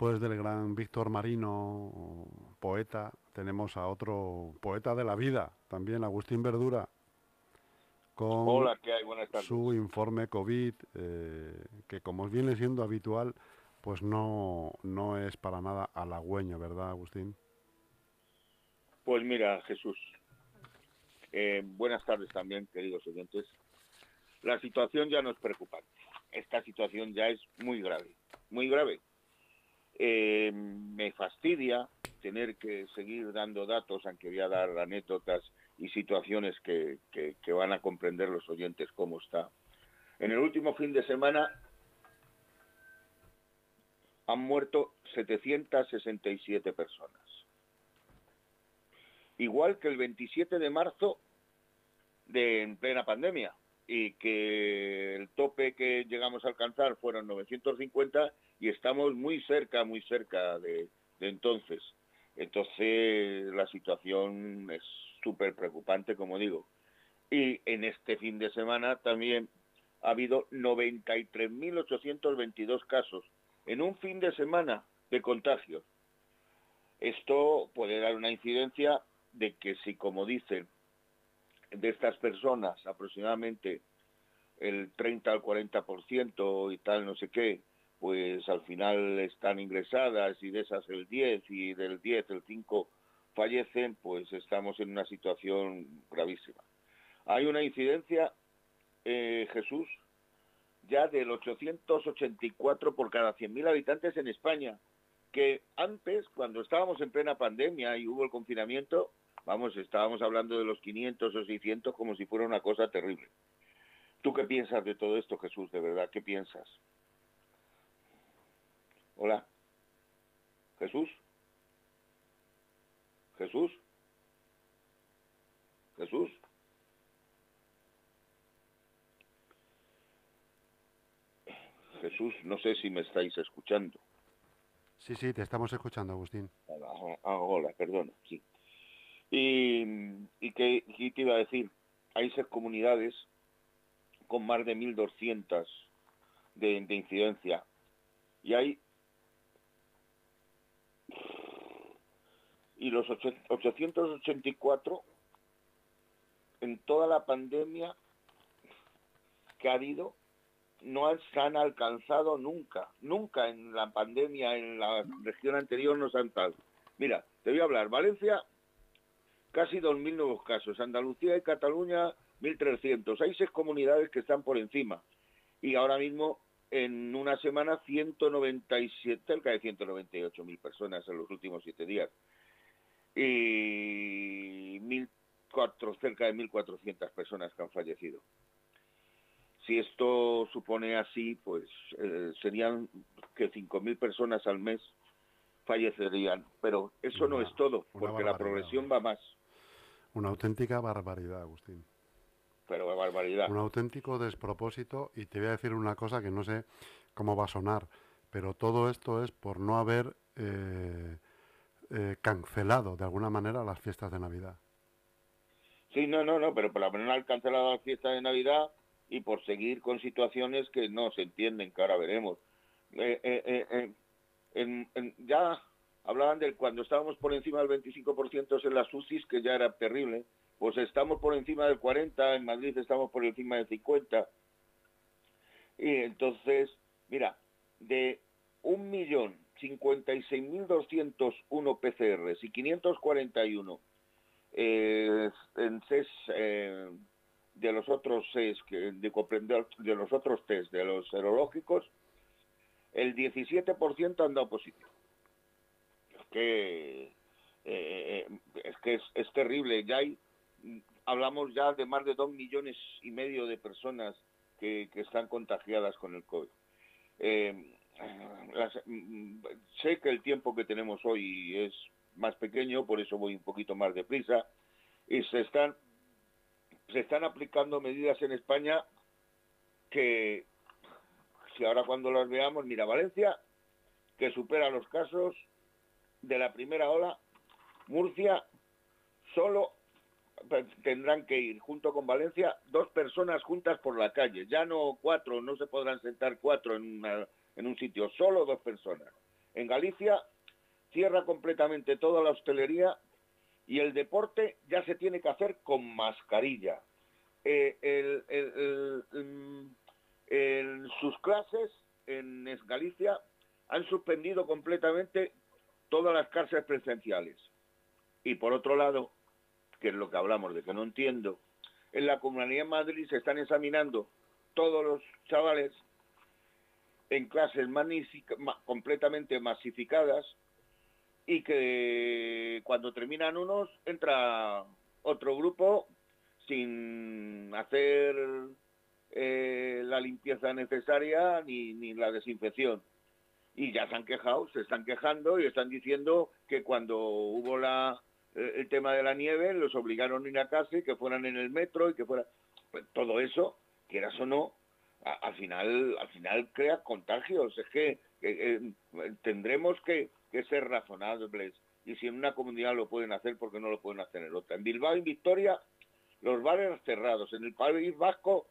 Después del gran Víctor Marino, poeta, tenemos a otro poeta de la vida, también Agustín Verdura, con Hola, ¿qué hay? Buenas tardes. su informe COVID, eh, que como viene siendo habitual, pues no, no es para nada halagüeño, ¿verdad, Agustín? Pues mira, Jesús, eh, buenas tardes también, queridos oyentes. La situación ya no es preocupante. Esta situación ya es muy grave, muy grave. Eh, me fastidia tener que seguir dando datos, aunque voy a dar anécdotas y situaciones que, que, que van a comprender los oyentes cómo está. En el último fin de semana han muerto 767 personas. Igual que el 27 de marzo de en plena pandemia y que el tope que llegamos a alcanzar fueron 950 y estamos muy cerca, muy cerca de, entonces. Entonces la situación es súper preocupante, como digo. Y en este fin de semana también ha habido 93.822 casos en un fin de semana de contagios. Esto puede dar una incidencia de que si, como dicen, de estas personas aproximadamente el 30 al 40% y tal, no sé qué, pues al final están ingresadas y de esas el 10 y del 10 el 5 fallecen, pues estamos en una situación gravísima. Hay una incidencia, eh, Jesús, ya del 884 por cada 100.000 habitantes en España, que antes, cuando estábamos en plena pandemia y hubo el confinamiento, vamos, estábamos hablando de los 500 o 600 como si fuera una cosa terrible. ¿Tú qué piensas de todo esto, Jesús? De verdad, ¿qué piensas? Hola. Jesús. Jesús. Jesús. Jesús, no sé si me estáis escuchando. Sí, sí, te estamos escuchando, Agustín. Ah, ah, hola, perdona, sí. Y, y que te iba a decir, hay seis comunidades con más de 1.200 de, de incidencia y hay y los 884 en toda la pandemia que ha habido no se han alcanzado nunca, nunca en la pandemia en la región anterior no se han tal. Mira, te voy a hablar, Valencia casi 2.000 nuevos casos, Andalucía y Cataluña 1.300, hay seis comunidades que están por encima y ahora mismo en una semana 197, cerca de 198.000 personas en los últimos siete días y 1.400, cerca de 1.400 personas que han fallecido. Si esto supone así, pues eh, serían que 5.000 personas al mes fallecerían. Pero eso Una- no es todo, porque la progresión va más. Una auténtica barbaridad, Agustín. Pero barbaridad. Un auténtico despropósito y te voy a decir una cosa que no sé cómo va a sonar, pero todo esto es por no haber eh, eh, cancelado de alguna manera las fiestas de Navidad. Sí, no, no, no, pero por lo menos han cancelado la fiesta de Navidad y por seguir con situaciones que no se entienden, que ahora veremos. Eh, eh, eh, eh, ya hablaban de cuando estábamos por encima del 25% en las UCIs, que ya era terrible, pues estamos por encima del 40%, en Madrid estamos por encima del 50%. Y entonces, mira, de 1.056.201 PCRs y 541 eh, eh, de los otros CES, que, de, de los otros test, de los serológicos, el 17% han dado positivo. Que, eh, eh, es, que es, terrible. Ya hay, mm, hablamos ya de más de dos millones y medio de personas que, que están contagiadas con el COVID. Eh, las- mm, sé que el tiempo que tenemos hoy es más pequeño, por eso voy un poquito más deprisa, y se están, se están aplicando medidas en España que, si ahora cuando las veamos, mira, Valencia, que supera los casos de la primera ola, Murcia, solo tendrán que ir junto con Valencia dos personas juntas por la calle, ya no cuatro, no se podrán sentar cuatro en, una- en un sitio, solo dos personas. En Galicia cierra completamente toda la hostelería y el deporte ya se tiene que hacer con mascarilla. Eh, en sus clases en Galicia han suspendido completamente todas las cárceles presenciales. Y por otro lado, que es lo que hablamos de que no entiendo, en la Comunidad de Madrid se están examinando todos los chavales en clases completamente masificadas y que cuando terminan unos entra otro grupo sin hacer eh, la limpieza necesaria ni, ni la desinfección. Y ya se han quejado, se están quejando y están diciendo que cuando hubo la, eh, el tema de la nieve los obligaron a ir a casa y que fueran en el metro y que fuera pues, todo eso, quieras o no, al final al final crea contagios. Es que eh, tendremos que, que, ser razonables y si en una comunidad lo pueden hacer, ¿por qué no lo pueden hacer en otra? En Bilbao y Victoria los bares cerrados. En el País Vasco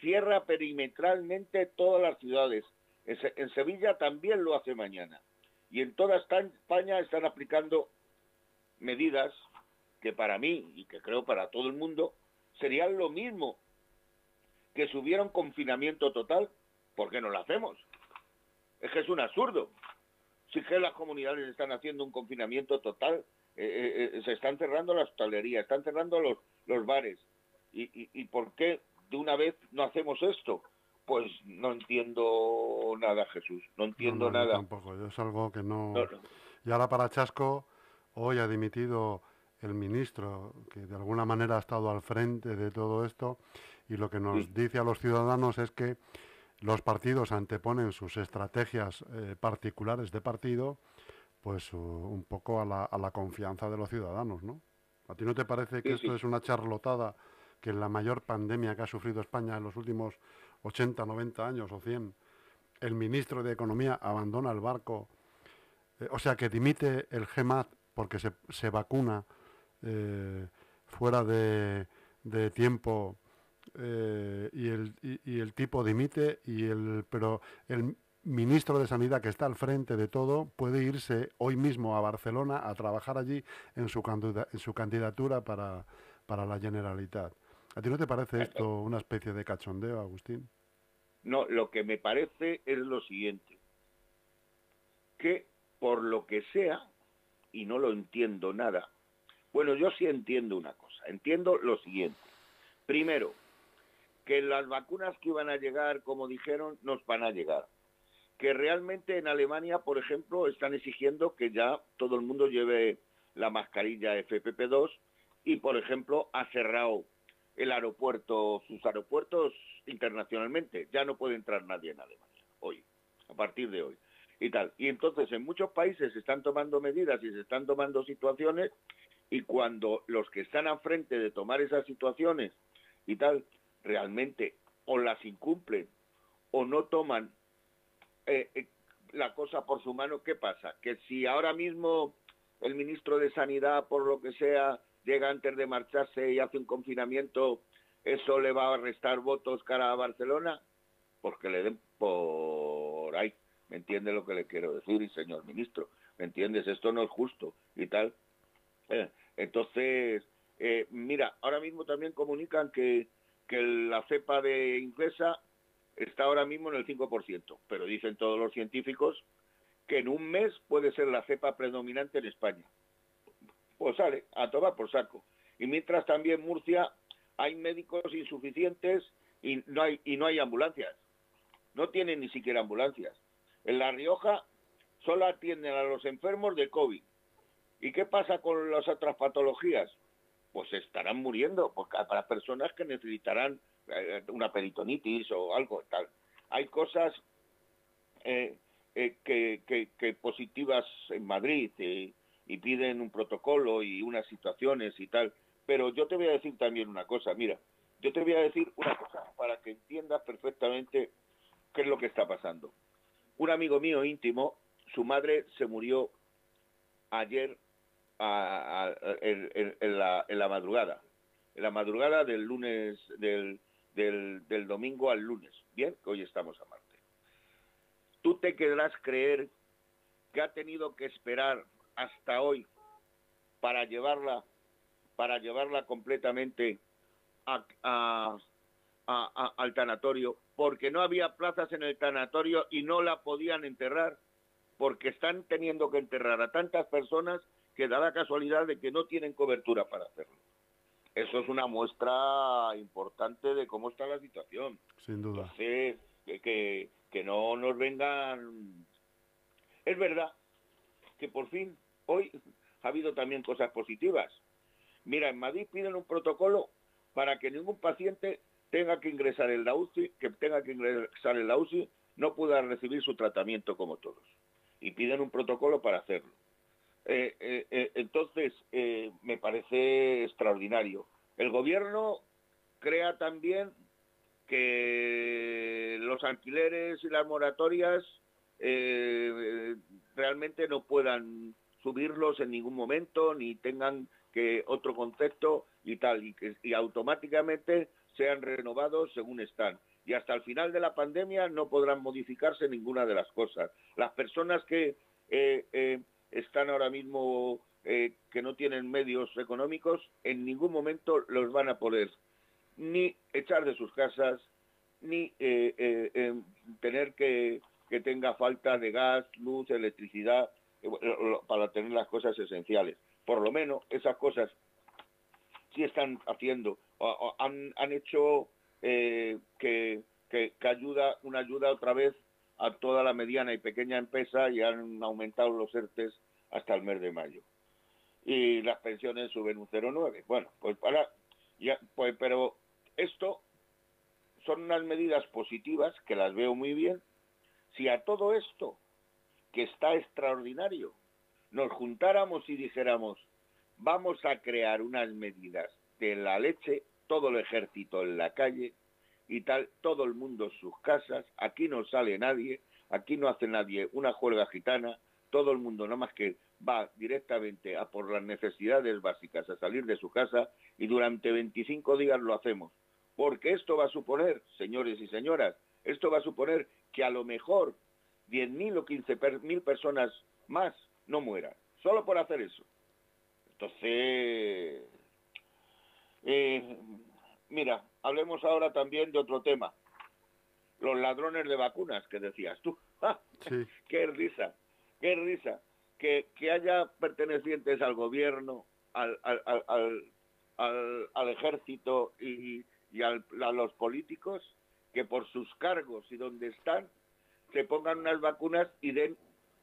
cierra perimetralmente todas las ciudades. En Sevilla también lo hace mañana. Y en toda España están aplicando medidas que para mí y que creo para todo el mundo serían lo mismo que si hubiera un confinamiento total. ¿Por qué no lo hacemos? Es que es un absurdo. Si que las comunidades están haciendo un confinamiento total, eh, eh, eh, se están cerrando las hostelerías, están cerrando los, bares. ¿Y, y por qué de una vez no hacemos esto? Pues no entiendo nada, Jesús. No entiendo nada. Tampoco, es algo que no... Y ahora para Chasco, hoy ha dimitido el ministro, que de alguna manera ha estado al frente de todo esto, y lo que nos dice a los ciudadanos es que los partidos anteponen sus estrategias eh, particulares de partido, pues un poco a la, a la, confianza de los ciudadanos, ¿no? ¿A ti no te parece que esto es una charlotada que la mayor pandemia que ha sufrido España en los últimos 80, 90 años o 100, el ministro de Economía abandona el barco, eh, o sea que dimite el GEMAT porque se, se vacuna eh, fuera de, de tiempo eh, y, el, y, el tipo dimite, y el, pero el ministro de Sanidad que está al frente de todo puede irse hoy mismo a Barcelona a trabajar allí en su, en su candidatura para, para la Generalitat. ¿A ti no te parece esto una especie de cachondeo, Agustín? No, lo que me parece es lo siguiente, que por lo que sea, y no lo entiendo nada, bueno, yo sí entiendo una cosa, entiendo lo siguiente. Primero, que las vacunas que iban a llegar, como dijeron, nos van a llegar. Que realmente en Alemania, por ejemplo, están exigiendo que ya todo el mundo lleve la mascarilla FPP2 y, por ejemplo, ha cerrado el aeropuerto, sus aeropuertos internacionalmente. Ya no puede entrar nadie en Alemania hoy, a partir de hoy. Y tal. Y entonces en muchos países se están tomando medidas y se están tomando situaciones y cuando los que están a frente de tomar esas situaciones y tal, realmente o las incumplen o no toman eh, eh, la cosa por su mano, ¿qué pasa? Que si ahora mismo el ministro de Sanidad, por lo que sea, llega antes de marcharse y hace un confinamiento, ¿eso le va a restar votos cara a Barcelona? Porque le den por ahí. ¿Me entiende lo que le quiero decir, señor ministro? ¿Me entiendes? Esto no es justo y tal. Eh, entonces, eh, mira, ahora mismo también comunican que, que la cepa de inglesa está ahora mismo en el 5%, pero dicen todos los científicos que en un mes puede ser la cepa predominante en España pues sale a tomar por saco. Y mientras también Murcia hay médicos insuficientes y no hay, y no hay ambulancias. No tienen ni siquiera ambulancias. En La Rioja solo atienden a los enfermos de COVID. ¿Y qué pasa con las otras patologías? Pues estarán muriendo porque para personas que necesitarán eh, una peritonitis o algo tal. Hay cosas eh, eh, que, que, positivas en Madrid y piden un protocolo y unas situaciones y tal. Pero yo te voy a decir también una cosa, mira, yo te voy a decir una cosa para que entiendas perfectamente qué es lo que está pasando. Un amigo mío íntimo, su madre se murió ayer en, la, madrugada, en la madrugada del lunes, del, del domingo al lunes, bien, hoy estamos a Marte. Tú te querrás creer que ha tenido que esperar hasta hoy para llevarla para llevarla completamente al tanatorio porque no había plazas en el tanatorio y no la podían enterrar porque están teniendo que enterrar a tantas personas que da la casualidad de que no tienen cobertura para hacerlo. Eso es una muestra importante de cómo está la situación. Sin duda. Entonces, que, que no nos vengan... Es verdad que por fin hoy ha habido también cosas positivas. Mira, en Madrid piden un protocolo para que ningún paciente tenga que ingresar en la UCI, que tenga que ingresar en la UCI, no pueda recibir su tratamiento como todos. Y piden un protocolo para hacerlo. Eh, eh, eh, entonces, me parece extraordinario. El gobierno crea también que los alquileres y las moratorias realmente no puedan subirlos en ningún momento ni tengan que otro concepto y tal y automáticamente sean renovados según están. Y hasta el final de la pandemia no podrán modificarse ninguna de las cosas. Las personas que eh, eh, están ahora mismo eh, que no tienen medios económicos en ningún momento los van a poder ni echar de sus casas ni tener que que tenga falta de gas, luz, electricidad para tener las cosas esenciales. Por lo menos esas cosas sí están haciendo, han, han, hecho eh, que, que, ayuda, una ayuda otra vez a toda la mediana y pequeña empresa y han aumentado los ERTES hasta el mes de mayo. Y las pensiones suben un 0,9. Bueno, pues para, ya, pues, pero esto son unas medidas positivas que las veo muy bien. Si a todo esto que está extraordinario, nos juntáramos y dijéramos, vamos a crear unas medidas de la leche, todo el ejército en la calle y tal, todo el mundo en sus casas, aquí no sale nadie, aquí no hace nadie una juerga gitana, todo el mundo nada más que va directamente a por las necesidades básicas, a salir de su casa y durante 25 días lo hacemos. Porque esto va a suponer, señores y señoras, esto va a suponer que a lo mejor 10.000 o 15.000 personas más no mueran, solo por hacer eso. Entonces, eh, mira, hablemos ahora también de otro tema. Los ladrones de vacunas que decías tú. ¡Ah! ¡Qué risa! ¡Qué risa! Que, que haya pertenecientes al gobierno, al, al, al, al, al ejército y, y a los políticos que por sus cargos y donde están se pongan unas vacunas y den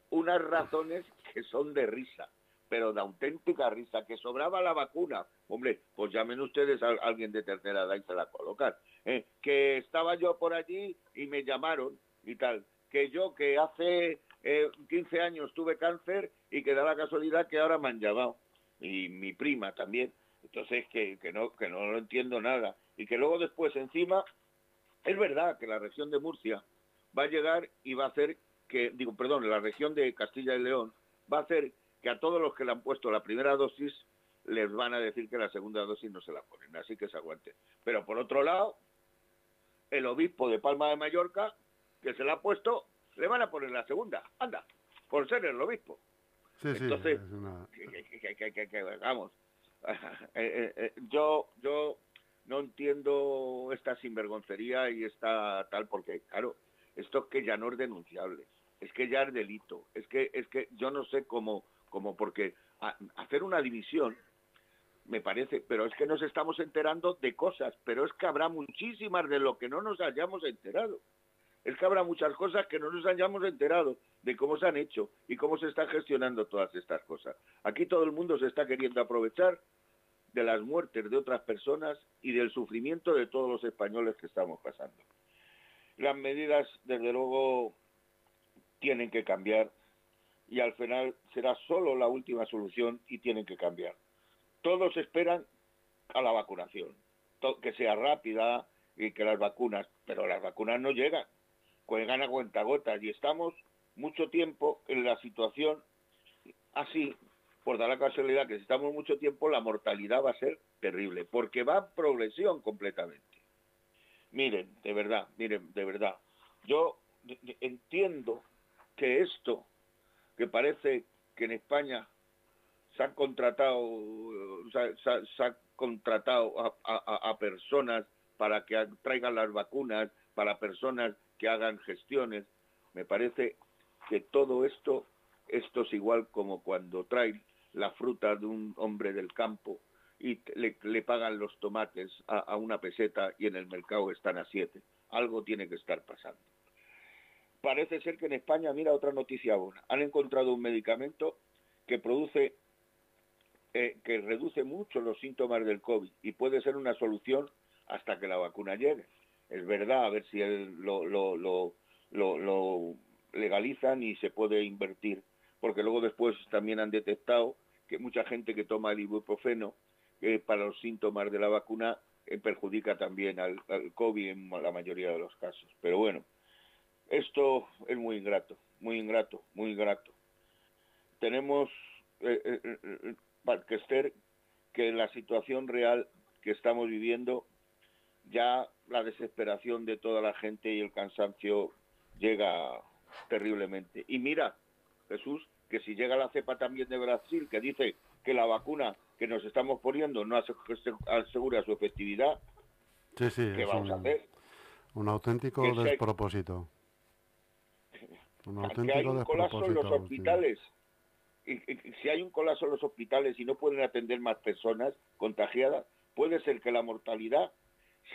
unas razones que son de risa, pero de auténtica risa, que sobraba la vacuna. Hombre, pues llamen ustedes a alguien de tercera edad y se la colocan. ¿eh? Que estaba yo por allí y me llamaron y tal. Que yo, que hace eh, 15 años tuve cáncer y que da la casualidad que ahora me han llamado. Y mi prima también. Entonces, que, que, no, que no lo entiendo nada. Y que luego después encima, es verdad que la región de Murcia va a llegar y va a hacer que, digo, perdón, la región de Castilla y León va a hacer que a todos los que le han puesto la primera dosis les van a decir que la segunda dosis no se la ponen, así que se aguante. Pero por otro lado, el obispo de Palma de Mallorca, que se la ha puesto, le van a poner la segunda, anda, por ser el obispo. Sí, Entonces, sí, vamos, eh, eh, yo, yo no entiendo esta sinvergoncería y esta tal, porque, claro, esto que ya no es denunciable, es que ya es delito, es que, es que yo no sé cómo, cómo porque hacer una división me parece, pero es que nos estamos enterando de cosas, pero es que habrá muchísimas de lo que no nos hayamos enterado. Es que habrá muchas cosas que no nos hayamos enterado de cómo se han hecho y cómo se están gestionando todas estas cosas. Aquí todo el mundo se está queriendo aprovechar de las muertes de otras personas y del sufrimiento de todos los españoles que estamos pasando. Las medidas, desde luego, tienen que cambiar y al final será solo la última solución y tienen que cambiar. Todos esperan a la vacunación, que sea rápida y que las vacunas, pero las vacunas no llegan, juegan a cuentagotas y estamos mucho tiempo en la situación así, por dar la casualidad que si estamos mucho tiempo, la mortalidad va a ser terrible, porque va en progresión completamente. Miren, de verdad, miren, de verdad. Yo entiendo que esto que parece que en España se han contratado, se, ha contratado a, personas para que traigan las vacunas, para personas que hagan gestiones. Me parece que todo esto, esto es igual como cuando traen la fruta de un hombre del campo y le, pagan los tomates a, una peseta y en el mercado están a siete. Algo tiene que estar pasando. Parece ser que en España, mira otra noticia buena, han encontrado un medicamento que produce, eh, que reduce mucho los síntomas del COVID y puede ser una solución hasta que la vacuna llegue. Es verdad, a ver si lo, lo, lo, lo legalizan y se puede invertir, porque luego después también han detectado que mucha gente que toma el ibuprofeno que para los síntomas de la vacuna eh, perjudica también al, COVID en la mayoría de los casos. Pero bueno, esto es muy ingrato, muy ingrato, muy ingrato. Tenemos, eh, eh, eh que la situación real que estamos viviendo, ya la desesperación de toda la gente y el cansancio llega terriblemente. Y mira, Jesús, que si llega la cepa también de Brasil, que dice que la vacuna que nos estamos poniendo no asegura su efectividad, ¿qué vamos a hacer? Un auténtico despropósito. Un auténtico hay un colapso en los hospitales. Y, si hay un colapso en los hospitales y no pueden atender más personas contagiadas, puede ser que la mortalidad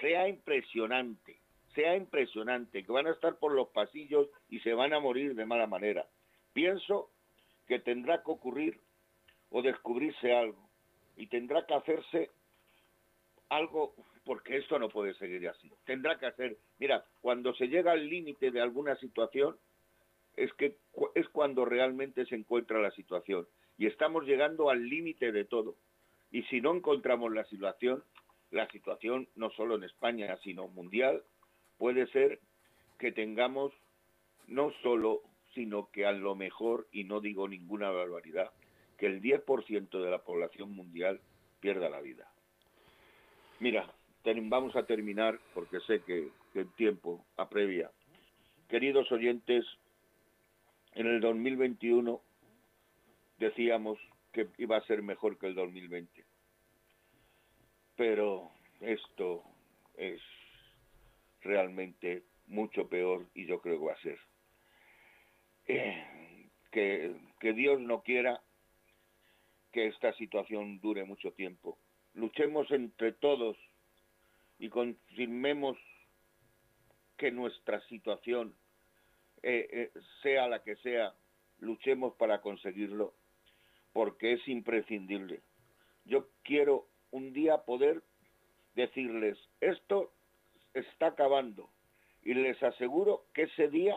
sea impresionante, sea impresionante, que van a estar por los pasillos y se van a morir de mala manera. Pienso que tendrá que ocurrir o descubrirse algo y tendrá que hacerse algo porque esto no puede seguir así. Tendrá que hacer, mira, cuando se llega al límite de alguna situación es que es cuando realmente se encuentra la situación y estamos llegando al límite de todo. Y si no encontramos la situación, la situación no solo en España, sino mundial, puede ser que tengamos no solo sino que a lo mejor, y no digo ninguna barbaridad, que el 10% de la población mundial pierda la vida. Mira, vamos a terminar porque sé que, el tiempo aprevia. Queridos oyentes, en el 2021 decíamos que iba a ser mejor que el 2020. Pero esto es realmente mucho peor y yo creo que va a ser. Eh, que, que Dios no quiera que esta situación dure mucho tiempo. Luchemos entre todos y confirmemos que nuestra situación, eh, eh, sea la que sea, luchemos para conseguirlo, porque es imprescindible. Yo quiero un día poder decirles, esto está acabando, y les aseguro que ese día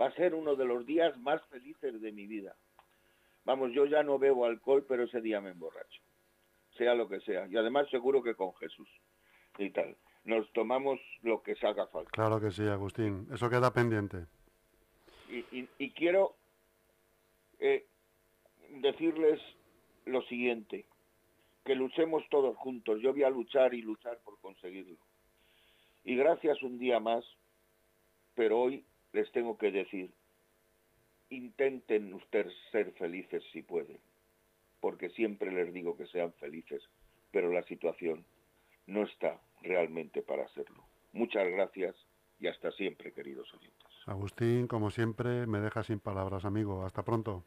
va a ser uno de los días más felices de mi vida. Vamos, yo ya no bebo alcohol, pero ese día me emborracho, sea lo que sea. Y además seguro que con Jesús y tal. Nos tomamos lo que salga falta. Claro que sí, Agustín. Eso queda pendiente. Y, quiero eh, decirles lo siguiente, que luchemos todos juntos. Yo voy a luchar y luchar por conseguirlo. Y gracias un día más, pero hoy les tengo que decir, intenten ustedes ser felices si pueden, porque siempre les digo que sean felices, pero la situación no está realmente para hacerlo. Muchas gracias y hasta siempre, queridos oyentes. Agustín, como siempre, me deja sin palabras, amigo. Hasta pronto.